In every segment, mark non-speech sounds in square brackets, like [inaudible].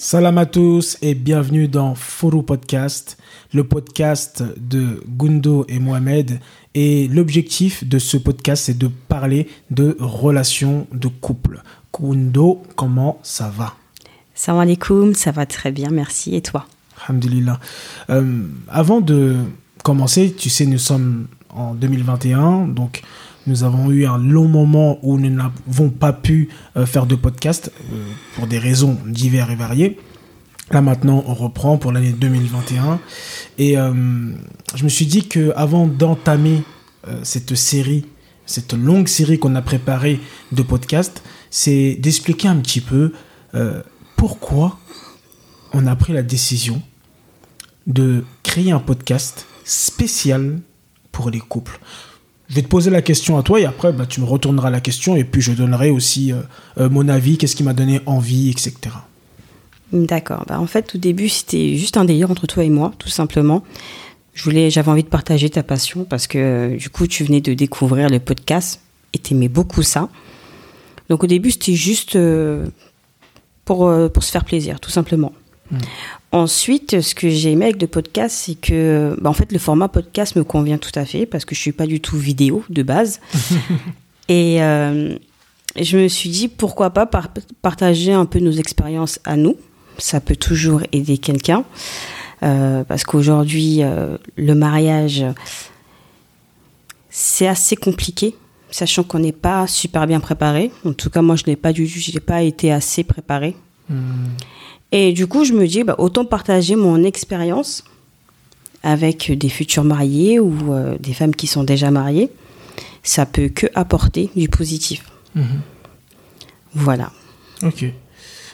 Salam à tous et bienvenue dans Foru Podcast, le podcast de Gundo et Mohamed. Et l'objectif de ce podcast, c'est de parler de relations de couple. Gundo, comment ça va? Salam alaikum, ça va très bien, merci. Et toi? Alhamdulillah. Euh, avant de commencer, tu sais, nous sommes en 2021, donc nous avons eu un long moment où nous n'avons pas pu euh, faire de podcast euh, pour des raisons diverses et variées. Là maintenant, on reprend pour l'année 2021. Et euh, je me suis dit que avant d'entamer cette série, cette longue série qu'on a préparée de podcasts, c'est d'expliquer un petit peu pourquoi on a pris la décision de créer un podcast spécial pour les couples. Je vais te poser la question à toi et après, bah, tu me retourneras la question et puis je donnerai aussi euh, euh, mon avis, qu'est-ce qui m'a donné envie, etc. D'accord. Bah, en fait, au début, c'était juste un délire entre toi et moi, tout simplement. J'avais envie de partager ta passion parce que du coup, tu venais de découvrir le podcast et t'aimais beaucoup ça. Donc au début, c'était juste euh, pour, pour se faire plaisir, tout simplement. Hmm. Ensuite, ce que j'ai aimé avec le podcast, c'est que, bah, en fait, le format podcast me convient tout à fait parce que je suis pas du tout vidéo de base. [laughs] et euh, je me suis dit pourquoi pas partager un peu nos expériences à nous. Ça peut toujours aider quelqu'un euh, parce qu'aujourd'hui, euh, le mariage, c'est assez compliqué, sachant qu'on n'est pas super bien préparé. En tout cas, moi, je n'ai pas du, j'ai pas été assez préparé. Hmm. Et du coup, je me dis, bah, autant partager mon expérience avec des futurs mariés ou euh, des femmes qui sont déjà mariées. Ça peut que apporter du positif. Mhm. Voilà. Ok.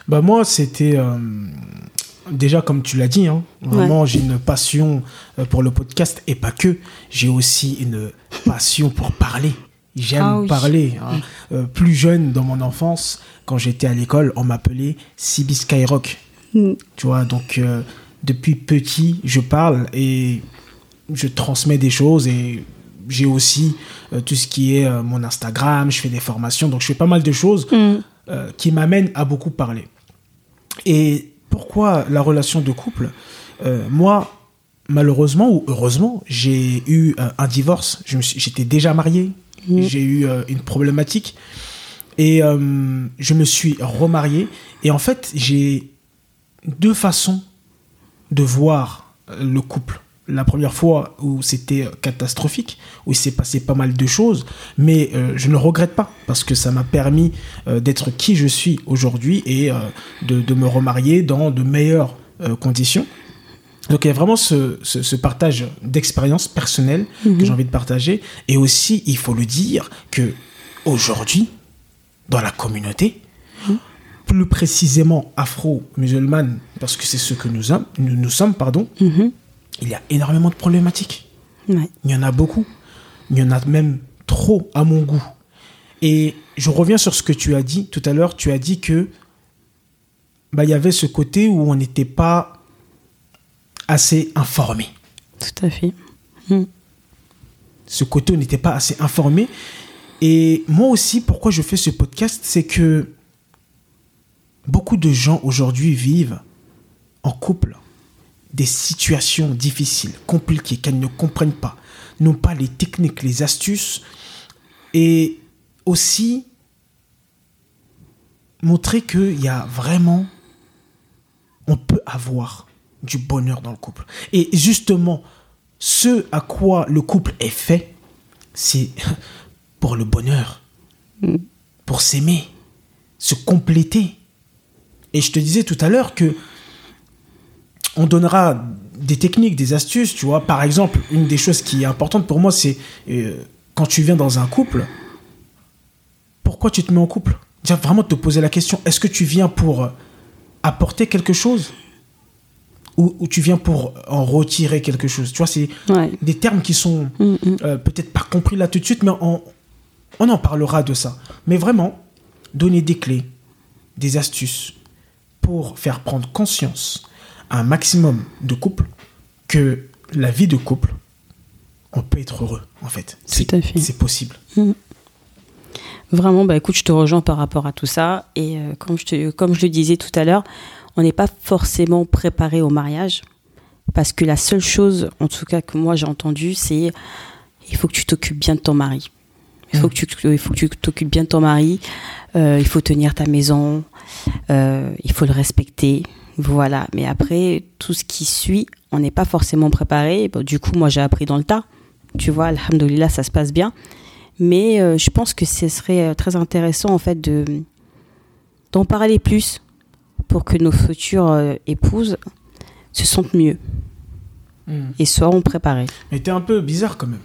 Bah moi, c'était euh, déjà comme tu l'as dit. Hein, vraiment, j'ai une passion euh, pour le podcast et pas que. J'ai aussi une passion pour parler. J'aime ah parler. Hein. plus jeune, dans mon enfance, quand j'étais à l'école, on m'appelait Sibi Skyrock. Mm. Tu vois, donc euh, depuis petit, je parle et je transmets des choses et j'ai aussi euh, tout ce qui est euh, mon Instagram, je fais des formations, donc je fais pas mal de choses mm. qui m'amènent à beaucoup parler. Et pourquoi la relation de couple Moi, malheureusement ou heureusement, j'ai eu un divorce. J'étais déjà marié, mm. j'ai eu une problématique et je me suis remarié. Et en fait, j'ai deux façons de voir le couple. La première fois où c'était catastrophique, où il s'est passé pas mal de choses, mais euh, je ne regrette pas parce que ça m'a permis euh, d'être qui je suis aujourd'hui et euh, de, me remarier dans de meilleures conditions. Donc il y a vraiment ce, partage d'expérience personnelle que mhm. j'ai envie de partager. Et aussi, il faut le dire, que aujourd'hui, dans la communauté, plus précisément afro-musulmane, parce que c'est ce que nous sommes, nous, sommes pardon, mhm. il y a énormément de problématiques. Il y en a beaucoup. Il y en a même trop à mon goût. Et je reviens sur ce que tu as dit tout à l'heure. Tu as dit que bah, il y avait ce côté où on n'était pas assez informé. Tout à fait. Mm. Ce côté où on n'était pas assez informé. Et moi aussi, pourquoi je fais ce podcast, c'est que Beaucoup de gens aujourd'hui vivent en couple des situations difficiles, compliquées, qu'elles ne comprennent pas, n'ont pas les techniques, les astuces, et aussi montrer qu'il y a vraiment, on peut avoir du bonheur dans le couple. Et justement, ce à quoi le couple est fait, c'est [laughs] pour le bonheur, mm. pour s'aimer, se compléter. Et je te disais tout à l'heure que on donnera des techniques, des astuces, tu vois. Par exemple, une des choses qui est importante pour moi, c'est euh, quand tu viens dans un couple, pourquoi tu te mets en couple? Vraiment te poser la question, est-ce que tu viens pour apporter quelque chose? Ou, tu viens pour en retirer quelque chose? Tu vois, c'est des termes qui sont mm, mm. Euh, peut-être pas compris là tout de suite, mais on, on en parlera de ça. Mais vraiment, donner des clés, des astuces, pour faire prendre conscience à un maximum de couples que la vie de couple, on peut être heureux, en fait. C'est possible. Mm. Vraiment, bah écoute, je te rejoins par rapport à tout ça. Et euh, comme, je te, comme je le disais tout à l'heure, on n'est pas forcément préparé au mariage. Parce que la seule chose, en tout cas, que moi j'ai entendu, c'est il faut que tu t'occupes bien de ton mari. Il faut, que tu, il faut que tu t'occupes bien de ton mari. Euh, il faut tenir ta maison. Euh, il faut le respecter. Voilà. Mais après, tout ce qui suit, on n'est pas forcément préparé. Bon, du coup, moi, j'ai appris dans le tas. Tu vois, alhamdoulilah, ça se passe bien. Mais euh, je pense que ce serait très intéressant, en fait, de d'en parler plus pour que nos futures épouses se sentent mieux Hmm. et soient préparées. Mais t'es un peu bizarre quand même.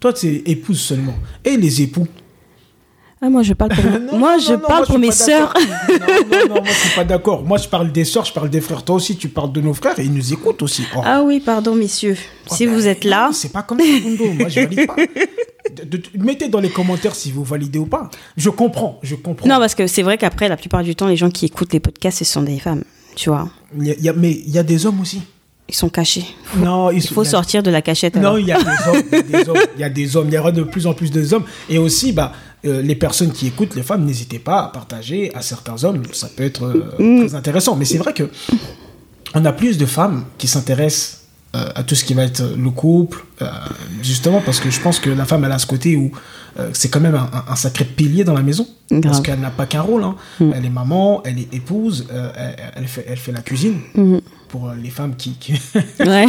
Toi, t'es épouse seulement. Et les époux? Ah, moi, je parle pour, [laughs] Non, moi, non, je non, parle moi, pour suis mes sœurs. [laughs] Non, non, moi je suis pas d'accord. Moi je parle des sœurs, je parle des frères. Toi aussi tu parles de nos frères et ils nous écoutent aussi. Oh. Ah oui, pardon, messieurs. Si Oh, vous ben, êtes là, C'est pas comme ça, Mundo. Moi je valide pas. De- de- mettez dans les commentaires si vous validez ou pas. Je comprends, je comprends. Non, parce que c'est vrai qu'après, la plupart du temps, les gens qui écoutent les podcasts, ce sont des femmes. Tu vois, y a- y a- mais il y a des hommes aussi. Ils sont cachés. Non, Il faut a- sortir de la cachette. Non, il y a des hommes, il y a des hommes, il y a des hommes, il y aura de plus en plus d'hommes. Et aussi, bah, euh, les personnes qui écoutent, les femmes, n'hésitez pas à partager à certains hommes. Ça peut être euh, Mm. très intéressant. Mais c'est vrai que on a plus de femmes qui s'intéressent euh, à tout ce qui va être le couple, justement parce que je pense que la femme, elle a ce côté où c'est quand même un, un- un sacré pilier dans la maison. Parce qu'elle n'a pas qu'un rôle. hein. Mm. Elle est maman, elle est épouse, elle, elle fait, elle fait la cuisine. Mhm. Pour euh, les femmes qui, qui- [laughs] [laughs] Ouais.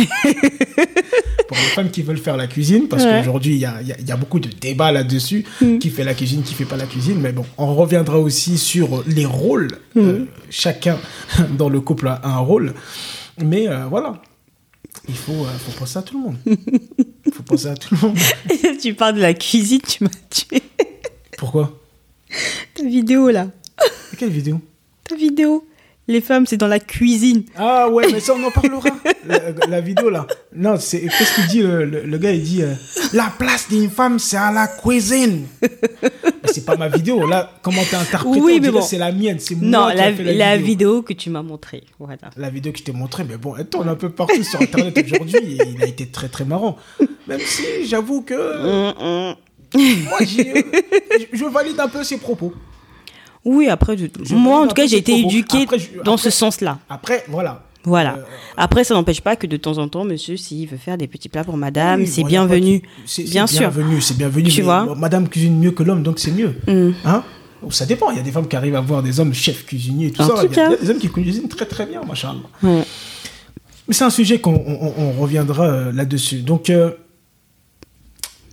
pour les femmes qui veulent faire la cuisine, parce Ouais. Mm. qu'aujourd'hui, il y a, y a- y a beaucoup de débats là-dessus, qui fait la cuisine, qui fait pas la cuisine, mais bon, on reviendra aussi sur les rôles. Mm. Euh, chacun [laughs] dans le couple a un rôle, mais euh, voilà, il faut, euh, faut penser à tout le monde. Il faut penser à tout le monde. tu parles de la cuisine, tu m'as tué. Pourquoi? Ta vidéo, là. Quelle vidéo? Ta vidéo. Les femmes, c'est dans la cuisine. Ah ouais, mais ça on en parlera. [laughs] la, la vidéo là. Non, c'est qu'est-ce qu'il dit le, le- le gars Il dit euh, la place d'une femme c'est à la cuisine. mais c'est pas ma vidéo là. Comment t'as interprété Oui, mais bon. C'est la mienne. C'est moi Non, qui la, ai fait la, la vidéo. vidéo. que tu m'as montrée. Voilà. La vidéo que je t'ai montrée, mais bon, elle tourne un peu partout sur internet aujourd'hui. il a été très très marrant. Même si j'avoue que Mm, moi j'ai- je, je valide un peu ses propos. Oui, après, je- moi, en tout cas, j'ai été éduquée Après, je- dans après- ce sens-là. Après, voilà. Voilà. Euh, Après, ça n'empêche pas que de temps en temps, monsieur, s'il veut faire des petits plats pour madame, Oui, c'est bon, bienvenu. C'est Bien bienvenu, c'est bienvenu. Tu mais, vois Madame cuisine mieux que l'homme, donc c'est mieux. Mm. Hein Ça dépend. Il y a des femmes qui arrivent à voir des hommes chefs cuisiniers et tout En ça. tout Il y, a- des hommes qui cuisinent très très bien. Ouais. Mais c'est un sujet qu'on on- on reviendra euh, là-dessus. Donc, euh,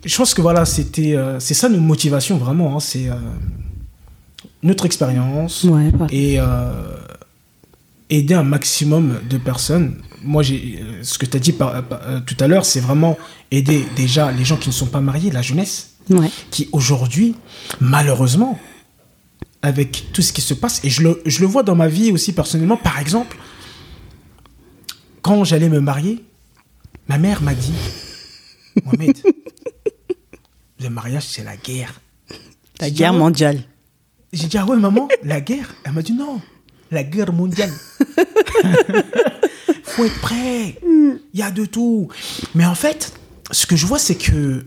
je pense que voilà, c'était, euh, c'est ça notre motivation vraiment. hein, c'est euh, notre expérience Ouais, et euh, aider un maximum de personnes. Moi, j'ai, euh, ce que tu as dit par- par- euh, tout à l'heure, c'est vraiment aider déjà les gens qui ne sont pas mariés, la jeunesse, ouais. qui aujourd'hui, malheureusement, avec tout ce qui se passe, et je le, je le vois dans ma vie aussi personnellement, par exemple, quand j'allais me marier, ma mère m'a dit, Mohamed, [laughs] le mariage, c'est la guerre. La guerre mondiale. J'ai dit, ah ouais, maman, la guerre Elle m'a dit, non, la guerre mondiale. [laughs] faut être prêt. Il y a de tout. Mais en fait, ce que je vois, c'est que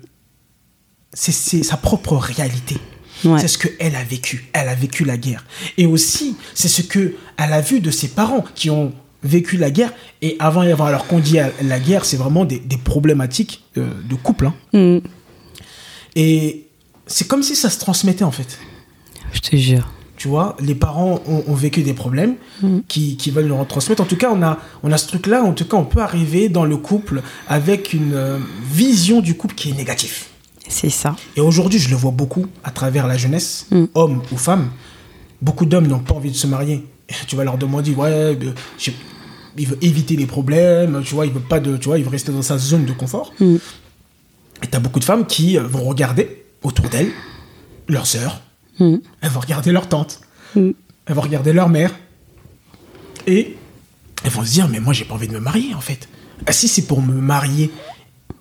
c'est sa propre réalité. Ouais. C'est ce qu'elle a vécu. Elle a vécu la guerre. Et aussi, c'est ce que elle a vu de ses parents qui ont vécu la guerre. Et avant d'y avoir, alors qu'on dit la guerre, c'est vraiment des, des problématiques euh, de couple. hein. Mm. Et c'est comme si ça se transmettait en fait. Je te jure. Tu vois, les parents ont, ont vécu des problèmes qui, qui veulent nous retransmettre. En tout cas, on a, on a ce truc-là. En tout cas, on peut arriver dans le couple avec une euh, vision du couple qui est négative. C'est ça. Et aujourd'hui, je le vois beaucoup à travers la jeunesse, Mm. hommes ou femmes. Beaucoup d'hommes n'ont pas envie de se marier. Tu vas leur demander, ouais, de- je- il veut éviter les problèmes, tu vois, il veut pas de, tu vois, il veut rester dans sa zone de confort. Mm. Et t'as beaucoup de femmes qui euh, vont regarder autour d'elles leurs sœurs, Mm. elles vont regarder leur tante, Mm. elles vont regarder leur mère, et elles vont se dire, mais moi j'ai pas envie de me marier en fait. Ah, si c'est pour me marier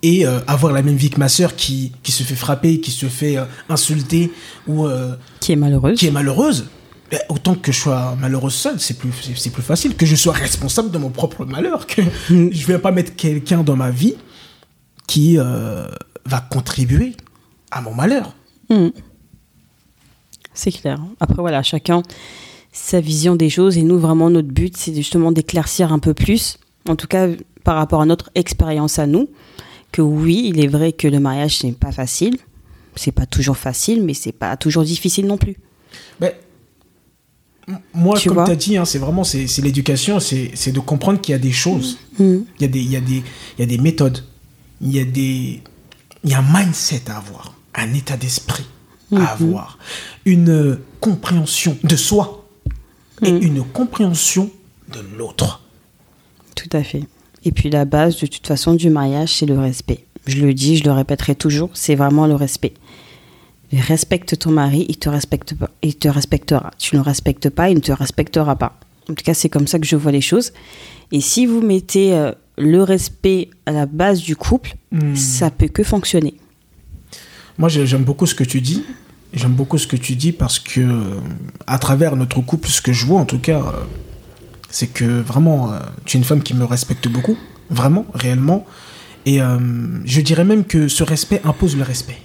et euh, avoir la même vie que ma sœur qui, qui se fait frapper, qui se fait euh, insulter ou euh, Qui est malheureuse. qui est malheureuse, autant que je sois malheureuse seule, c'est plus, c'est- c'est plus facile que je sois responsable de mon propre malheur, que je vais pas mettre quelqu'un dans ma vie qui va contribuer à mon malheur. Mm. C'est clair. Après, voilà, chacun sa vision des choses. Et nous, vraiment, notre but, c'est justement d'éclaircir un peu plus, en tout cas par rapport à notre expérience à nous, que oui, il est vrai que le mariage, n'est pas facile. C'est pas toujours facile, mais c'est pas toujours difficile non plus. Mais moi, comme tu as dit, hein, c'est vraiment c'est, l'éducation, c'est, de comprendre qu'il y a des choses, mm. il, y a des, il, y a des, il y a des méthodes, il y a, des, il y a un mindset à avoir, un état d'esprit à mm-hmm. avoir, une compréhension de soi et mm. une compréhension de l'autre. Tout à fait. Et puis la base de toute façon du mariage, c'est le respect. Je le dis, je le répéterai toujours, c'est vraiment le respect. Respecte ton mari, il te, respecte pas, il te respectera. Tu ne le respectes pas, il ne te respectera pas. En tout cas, c'est comme ça que je vois les choses. Et si vous mettez euh, le respect à la base du couple, hmm. ça peut que fonctionner. Moi, j'aime beaucoup ce que tu dis. J'aime beaucoup ce que tu dis parce que, euh, à travers notre couple, ce que je vois en tout cas, euh, c'est que vraiment, tu es une femme qui me respecte beaucoup. Vraiment, réellement. Et je dirais même que ce respect impose le respect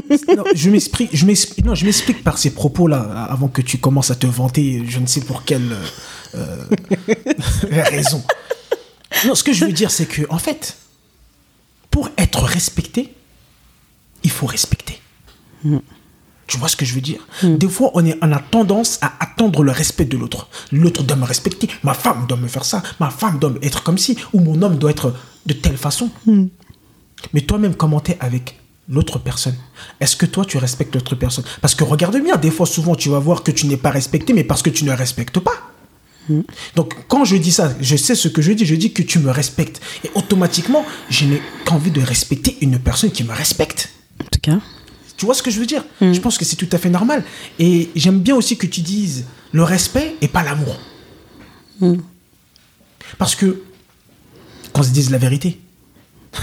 [laughs] non, je m'explique, je m'explique, non, je m'explique par ces propos-là avant que tu commences à te vanter, je ne sais pour quelle euh, [laughs] raison. Non, ce que je veux dire, c'est que, en fait, pour être respecté, il faut respecter. Hmm. Tu vois ce que je veux dire? Hmm. Des fois, on, est, on a tendance à attendre le respect de l'autre. L'autre doit me respecter, ma femme doit me faire ça, ma femme doit être comme ci, ou mon homme doit être de telle façon. Hmm. Mais toi-même, commenter avec l'autre personne? Est-ce que toi, tu respectes l'autre personne? Parce que regarde bien, des fois, souvent, tu vas voir que tu n'es pas respecté, mais parce que tu ne respectes pas. Hmm. Donc, quand je dis ça, je sais ce que je dis, je dis que tu me respectes. Et automatiquement, je n'ai qu'envie de respecter une personne qui me respecte. En tout cas. Tu vois ce que je veux dire? Hmm. Je pense que c'est tout à fait normal. Et j'aime bien aussi que tu dises le respect et pas l'amour. Hmm. Parce que, qu'on se dise la vérité, [laughs]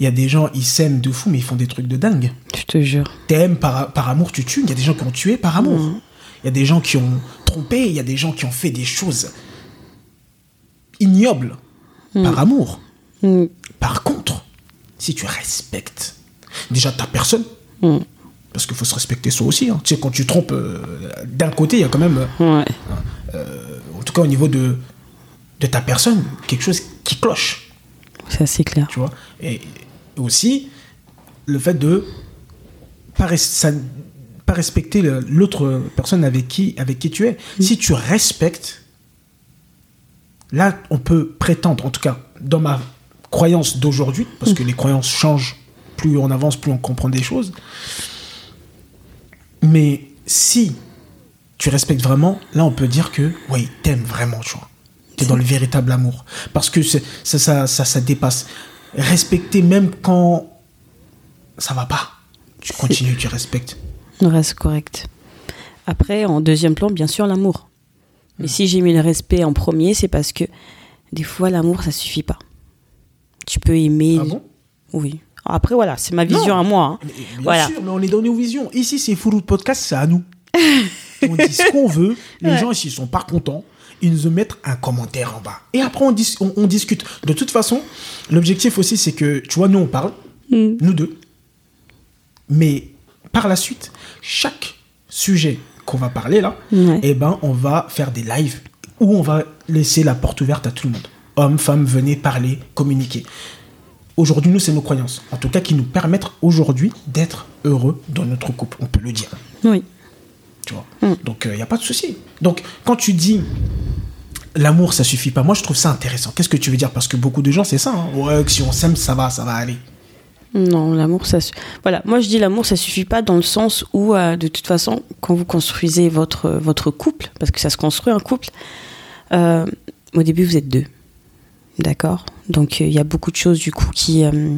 Il y a des gens, ils s'aiment de fou, mais ils font des trucs de dingue. Je te jure. T'aimes par, par amour, tu tues. Il y a des gens qui ont tué par amour. Mm. Il y a des gens qui ont trompé. Il y a des gens qui ont fait des choses ignobles mm. par amour. Mm. Par contre, si tu respectes déjà ta personne, parce qu'il faut se respecter soi aussi. Hein. Tu sais, quand tu trompes euh, d'un côté, il y a quand même, euh, euh, en tout cas au niveau de, de ta personne, quelque chose qui cloche. Ça, c'est clair. Tu vois? Et, aussi le fait de pas, pas respecter l'autre personne avec qui, avec qui tu es. Mm. Si tu respectes, là, on peut prétendre, en tout cas, dans ma croyance d'aujourd'hui, parce que mm. les croyances changent, plus on avance, plus on comprend des choses. Mais si tu respectes vraiment, là, on peut dire que, oui, t'aimes vraiment, tu vois. T'es dans le véritable amour. Parce que ça, ça, ça, ça dépasse respecter même quand ça va pas. Tu continues, tu respectes. Reste correct. Après, en deuxième plan, bien sûr, l'amour. Mais hmm. si j'ai mis le respect en premier, c'est parce que des fois, l'amour, ça suffit pas. Tu peux aimer. Ah bon? Oui. Après, voilà, c'est ma vision à moi. Hein. bien voilà. sûr, mais on est dans nos visions. Ici, c'est Fouroute Podcast, c'est à nous. [laughs] on dit ce qu'on veut. Les gens ici sont pas contents ils nous mettent un commentaire en bas. Et après, on, on, discute. De toute façon, l'objectif aussi, c'est que, tu vois, nous, on parle, mm. nous deux. Mais par la suite, chaque sujet qu'on va parler là, eh ben, on va faire des lives où on va laisser la porte ouverte à tout le monde. Hommes, femmes, venez parler, communiquer. Aujourd'hui, nous, c'est nos croyances. En tout cas, qui nous permettent aujourd'hui d'être heureux dans notre couple. On peut le dire. Oui. Tu vois mm. Donc, il euh, n'y a pas de souci. Donc, quand tu dis l'amour, ça suffit pas. Moi, je trouve ça intéressant. Qu'est-ce que tu veux dire? Parce que beaucoup de gens, c'est ça. Hein. Ouais, si on s'aime, ça va, ça va aller. Non, l'amour, ça. Voilà, moi je dis l'amour, ça suffit pas dans le sens où, euh, de toute façon, quand vous construisez votre, votre couple, parce que ça se construit un couple, euh, au début vous êtes deux. D'accord? Donc il y a beaucoup de choses du coup qui, euh,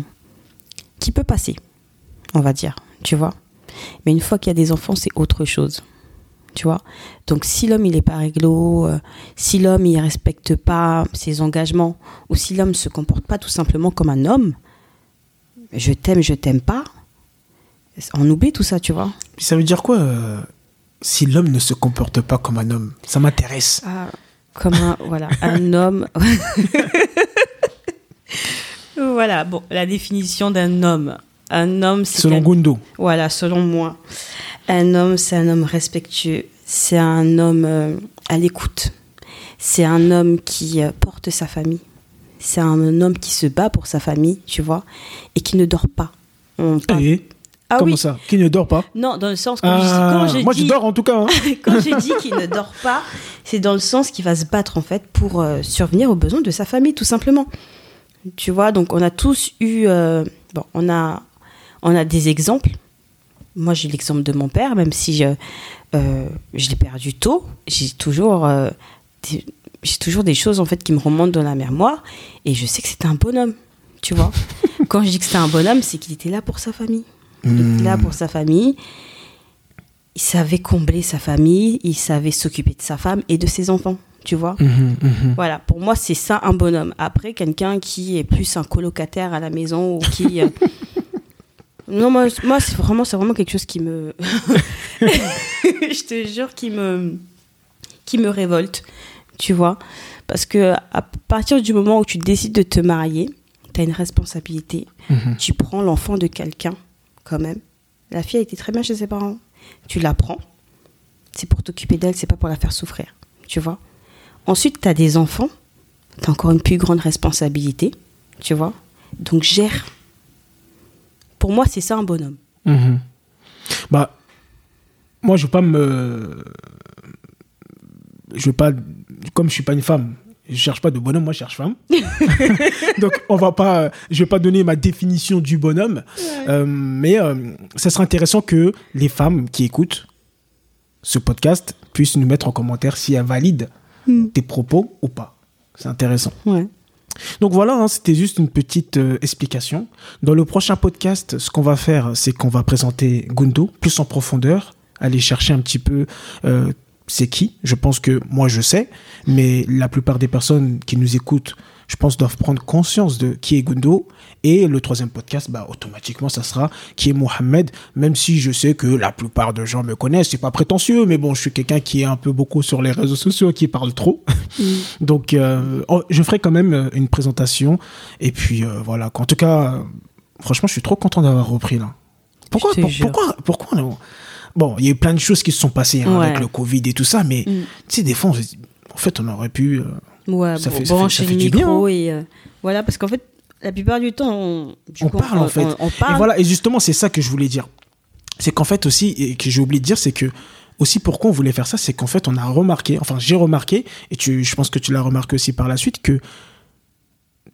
qui peut passer, on va dire, tu vois? Mais une fois qu'il y a des enfants, c'est autre chose tu vois? Donc si l'homme il est pas réglo, si l'homme il respecte pas ses engagements, ou si l'homme se comporte pas tout simplement comme un homme, je t'aime, je t'aime pas, on oublie tout ça, tu vois. Ça veut dire quoi euh, si l'homme ne se comporte pas comme un homme? Ça m'intéresse. Ah, comme un voilà, un [laughs] homme. [laughs] voilà, bon, la définition d'un homme. Un homme, c'est selon Gundo. Voilà, selon moi. Un homme, c'est un homme respectueux. C'est un homme euh, à l'écoute. C'est un homme qui euh, porte sa famille. C'est un homme qui se bat pour sa famille, tu vois, et qui ne dort pas. On parle- Et Ah Comment oui. ça Qui ne dort pas Non, dans le sens quand je, Ah, quand je Moi, dis, je dors en tout cas. hein. [laughs] quand j'ai dit qu'il ne dort pas, c'est dans le sens qu'il va se battre en fait pour euh, survenir aux besoins de sa famille, tout simplement. Tu vois, donc on a tous eu, euh, bon, on a, on a des exemples. Moi, j'ai l'exemple de mon père, même si je, euh, je l'ai perdu tôt, j'ai toujours, des, j'ai toujours des choses en fait qui me remontent dans la mémoire, et je sais que c'était un bonhomme. Tu vois, [laughs] quand je dis que c'était un bonhomme, c'est qu'il était là pour sa famille. Il était là pour sa famille il savait combler sa famille, il savait s'occuper de sa femme et de ses enfants, tu vois. Mhm, mhm. Voilà, pour moi, c'est ça un bonhomme. Après, quelqu'un qui est plus un colocataire à la maison ou qui. euh, [laughs] Non, moi, moi c'est vraiment, vraiment quelque chose qui me. [laughs] Je te jure, qui me. qui me révolte, tu vois. Parce que à partir du moment où tu décides de te marier, tu as une responsabilité. Mhm. Tu prends l'enfant de quelqu'un, quand même. La fille a été très bien chez ses parents. Tu la prends. C'est pour t'occuper d'elle, c'est pas pour la faire souffrir. Tu vois Ensuite, tu as des enfants. Tu as encore une plus grande responsabilité. Tu vois Donc, gère. Pour moi, c'est ça un bonhomme. Mhm. Bah, moi, je veux pas me. Je veux pas. Comme je suis pas une femme, je cherche pas de bonhomme, moi, je cherche femme. [laughs] Donc, on va pas. Je vais pas donner ma définition du bonhomme. Euh, mais euh, ça serait intéressant que les femmes qui écoutent ce podcast puissent nous mettre en commentaire si elles valident tes propos ou pas. C'est intéressant. Ouais. Donc voilà, hein, c'était juste une petite euh, explication. Dans le prochain podcast, ce qu'on va faire, c'est qu'on va présenter Gundo plus en profondeur, aller chercher un petit peu euh, c'est qui? Je pense que moi je sais, mais la plupart des personnes qui nous écoutent, je pense, doivent prendre conscience de qui est Gundo. Et le troisième podcast, bah, automatiquement, ça sera qui est Mohamed, même si je sais que la plupart de gens me connaissent, c'est pas prétentieux, mais bon, je suis quelqu'un qui est un peu beaucoup sur les réseaux sociaux, qui parle trop. [laughs] Donc, euh, oh, je ferai quand même euh, une présentation. Et puis, euh, voilà. En tout cas, franchement, je suis trop content d'avoir repris là. Pourquoi, pour- pourquoi, pourquoi on- Bon, il y a eu plein de choses qui se sont passées hein, Ouais. avec le Covid et tout ça, mais Mm. tu sais, des fois, on se dit, en fait, on aurait pu. euh, Ouais, Ça bon, fait- ça fait- ça fait du bien, hein. et. euh, voilà, parce qu'en fait, la plupart du temps, on, du on coup, parle en fait. On, on parle. Et voilà, et justement, c'est ça que je voulais dire. C'est qu'en fait aussi, et que j'ai oublié de dire, c'est que aussi pourquoi on voulait faire ça, c'est qu'en fait, on a remarqué, enfin, j'ai remarqué, et tu, je pense que tu l'as remarqué aussi par la suite, que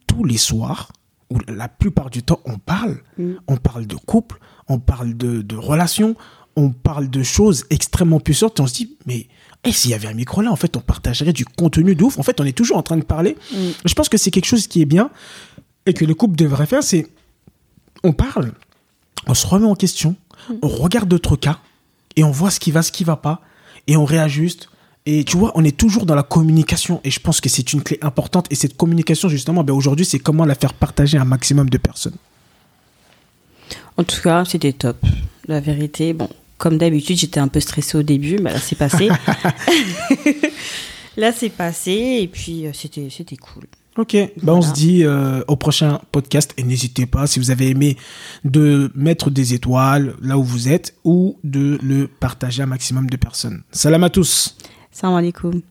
tous les soirs, ou la plupart du temps, on parle. Mm. On parle de couple, on parle de, de relations, on parle de choses extrêmement puissantes, et on se dit, mais et s'il y avait un micro là, en fait, on partagerait du contenu de ouf. En fait, on est toujours en train de parler. Mm. Je pense que c'est quelque chose qui est bien et que le couple devrait faire, c'est on parle, on se remet en question, on regarde d'autres cas et on voit ce qui va, ce qui va pas et on réajuste. Et tu vois, on est toujours dans la communication et je pense que c'est une clé importante. Et cette communication, justement, ben aujourd'hui, c'est comment la faire partager à un maximum de personnes. En tout cas, c'était top. La vérité, bon, comme d'habitude, j'étais un peu stressée au début, mais là, c'est passé. [laughs] [laughs] là, c'est passé, et puis euh, c'était, c'était cool. Ok, ben on se dit euh, au prochain podcast et n'hésitez pas, si vous avez aimé, de mettre des étoiles là où vous êtes ou de le partager à un maximum de personnes. Salam à tous Salam alaikum.